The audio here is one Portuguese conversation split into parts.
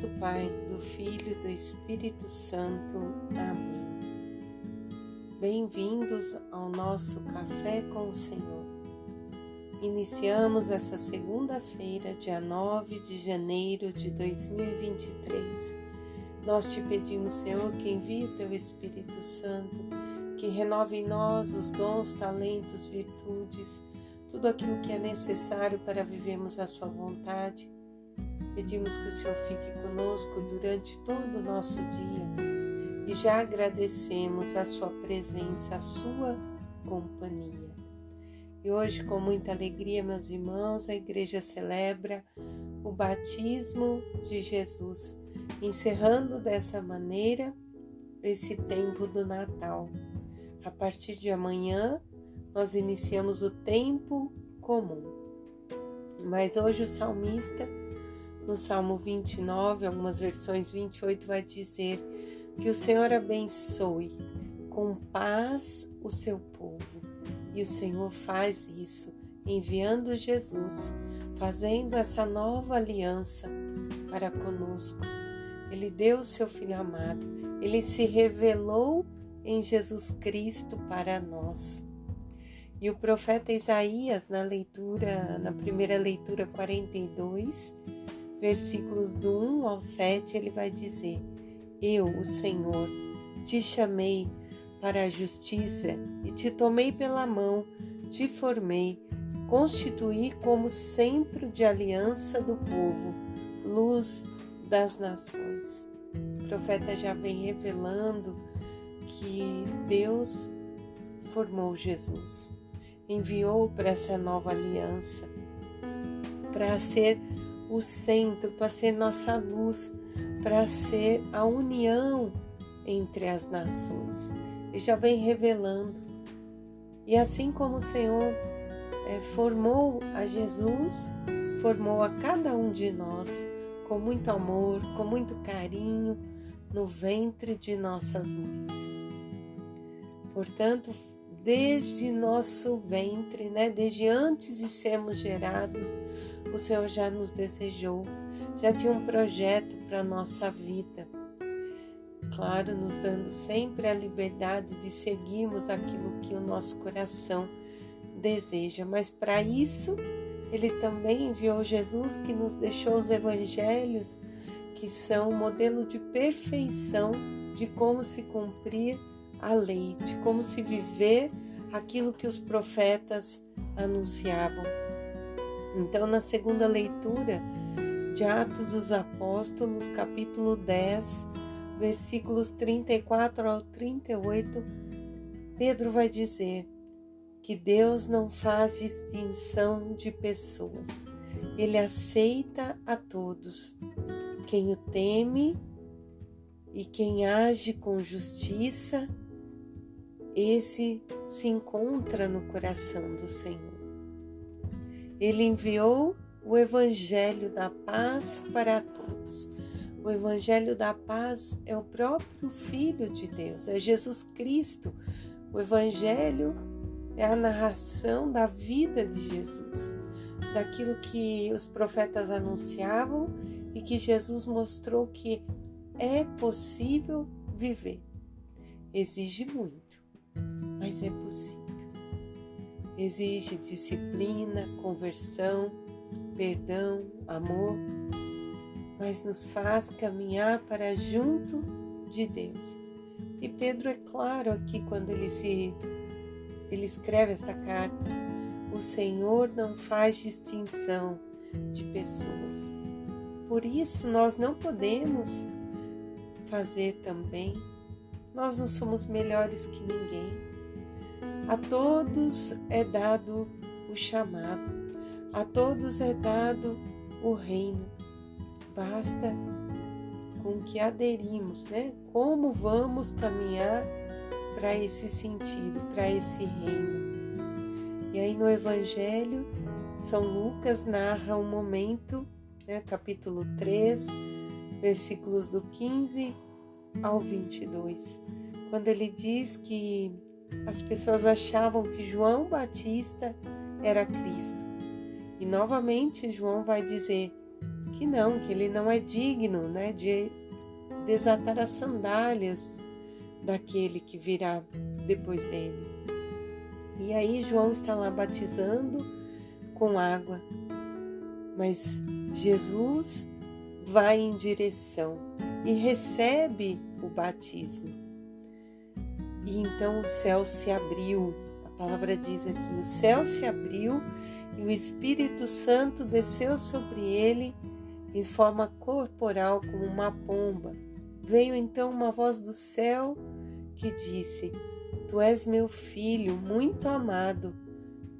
do Pai, do Filho e do Espírito Santo. Amém. Bem-vindos ao nosso Café com o Senhor. Iniciamos essa segunda-feira, dia 9 de janeiro de 2023. Nós te pedimos, Senhor, que envie o teu Espírito Santo, que renove em nós os dons, talentos, virtudes, tudo aquilo que é necessário para vivermos a sua vontade Pedimos que o Senhor fique conosco durante todo o nosso dia e já agradecemos a Sua presença, a Sua companhia. E hoje, com muita alegria, meus irmãos, a igreja celebra o batismo de Jesus, encerrando dessa maneira esse tempo do Natal. A partir de amanhã, nós iniciamos o tempo comum. Mas hoje o salmista no Salmo 29, algumas versões 28, vai dizer que o Senhor abençoe com paz o seu povo. E o Senhor faz isso, enviando Jesus, fazendo essa nova aliança para conosco. Ele deu o seu Filho amado, ele se revelou em Jesus Cristo para nós. E o profeta Isaías, na leitura, na primeira leitura 42, versículos do 1 ao 7, ele vai dizer: Eu, o Senhor, te chamei para a justiça e te tomei pela mão, te formei, constituí como centro de aliança do povo, luz das nações. O profeta já vem revelando que Deus formou Jesus, enviou para essa nova aliança, para ser o centro, para ser nossa luz, para ser a união entre as nações. E já vem revelando. E assim como o Senhor é, formou a Jesus, formou a cada um de nós com muito amor, com muito carinho, no ventre de nossas mães. Portanto, desde nosso ventre, né, desde antes de sermos gerados, o Senhor já nos desejou, já tinha um projeto para nossa vida. Claro, nos dando sempre a liberdade de seguirmos aquilo que o nosso coração deseja, mas para isso ele também enviou Jesus que nos deixou os evangelhos, que são o modelo de perfeição de como se cumprir a lei, de como se viver aquilo que os profetas anunciavam. Então, na segunda leitura de Atos dos Apóstolos, capítulo 10, versículos 34 ao 38, Pedro vai dizer que Deus não faz distinção de pessoas, ele aceita a todos. Quem o teme e quem age com justiça, esse se encontra no coração do Senhor. Ele enviou o Evangelho da paz para todos. O Evangelho da paz é o próprio Filho de Deus, é Jesus Cristo. O Evangelho é a narração da vida de Jesus, daquilo que os profetas anunciavam e que Jesus mostrou que é possível viver. Exige muito, mas é possível exige disciplina, conversão, perdão, amor, mas nos faz caminhar para junto de Deus. E Pedro é claro aqui quando ele se ele escreve essa carta, o Senhor não faz distinção de pessoas. Por isso nós não podemos fazer também. Nós não somos melhores que ninguém. A todos é dado o chamado, a todos é dado o reino. Basta com que aderimos, né? Como vamos caminhar para esse sentido, para esse reino. E aí no Evangelho, São Lucas narra um momento, né, capítulo 3, versículos do 15 ao 22, quando ele diz que as pessoas achavam que João Batista era Cristo. E novamente João vai dizer que não, que ele não é digno né, de desatar as sandálias daquele que virá depois dele. E aí João está lá batizando com água, mas Jesus vai em direção e recebe o batismo. E então o céu se abriu. A palavra diz aqui: o céu se abriu e o Espírito Santo desceu sobre ele em forma corporal como uma pomba. Veio então uma voz do céu que disse: Tu és meu filho muito amado,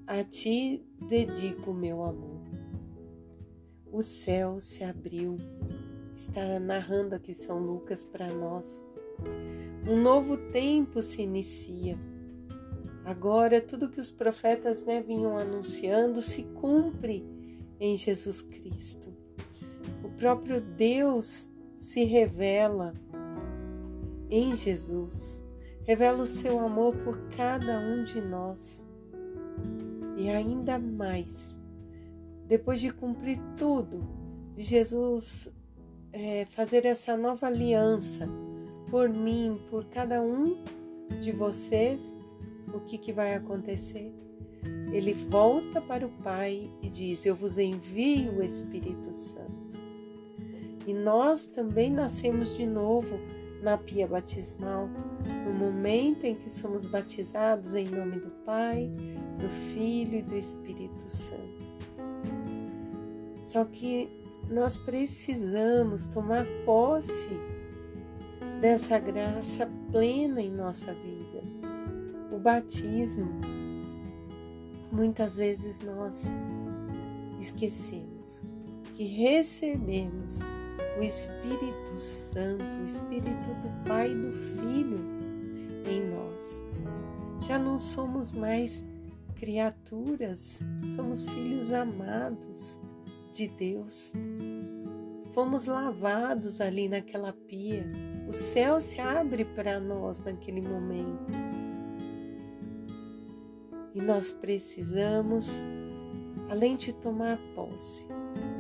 a ti dedico o meu amor. O céu se abriu, está narrando aqui São Lucas para nós. Um novo tempo se inicia. Agora, tudo que os profetas né, vinham anunciando se cumpre em Jesus Cristo. O próprio Deus se revela em Jesus, revela o seu amor por cada um de nós. E ainda mais, depois de cumprir tudo, de Jesus é, fazer essa nova aliança por mim, por cada um de vocês, o que, que vai acontecer? Ele volta para o Pai e diz: Eu vos envio o Espírito Santo. E nós também nascemos de novo na pia batismal, no momento em que somos batizados em nome do Pai, do Filho e do Espírito Santo. Só que nós precisamos tomar posse dessa graça plena em nossa vida. O batismo, muitas vezes nós esquecemos que recebemos o Espírito Santo, o Espírito do Pai e do Filho em nós. Já não somos mais criaturas, somos filhos amados de Deus. Fomos lavados ali naquela pia. O céu se abre para nós naquele momento. E nós precisamos, além de tomar posse,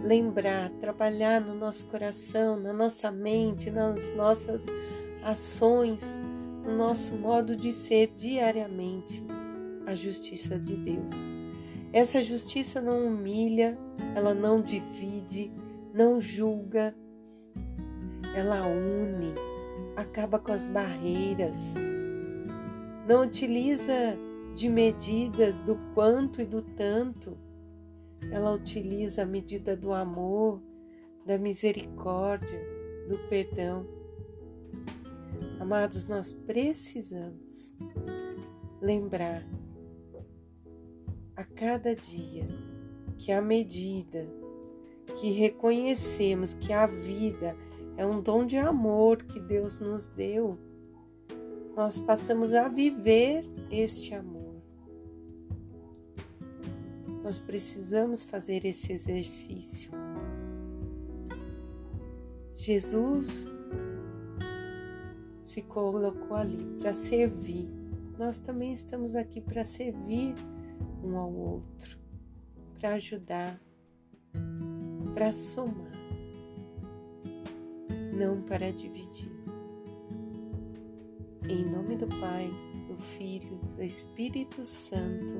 lembrar, trabalhar no nosso coração, na nossa mente, nas nossas ações, no nosso modo de ser diariamente a justiça de Deus. Essa justiça não humilha, ela não divide, não julga, ela une, acaba com as barreiras, não utiliza de medidas do quanto e do tanto, ela utiliza a medida do amor, da misericórdia, do perdão. Amados, nós precisamos lembrar a cada dia que à medida que reconhecemos que a vida é um dom de amor que Deus nos deu, nós passamos a viver este amor. Nós precisamos fazer esse exercício. Jesus se colocou ali para servir. Nós também estamos aqui para servir um ao outro, para ajudar, para somar, não para dividir. Em nome do Pai, do Filho, do Espírito Santo.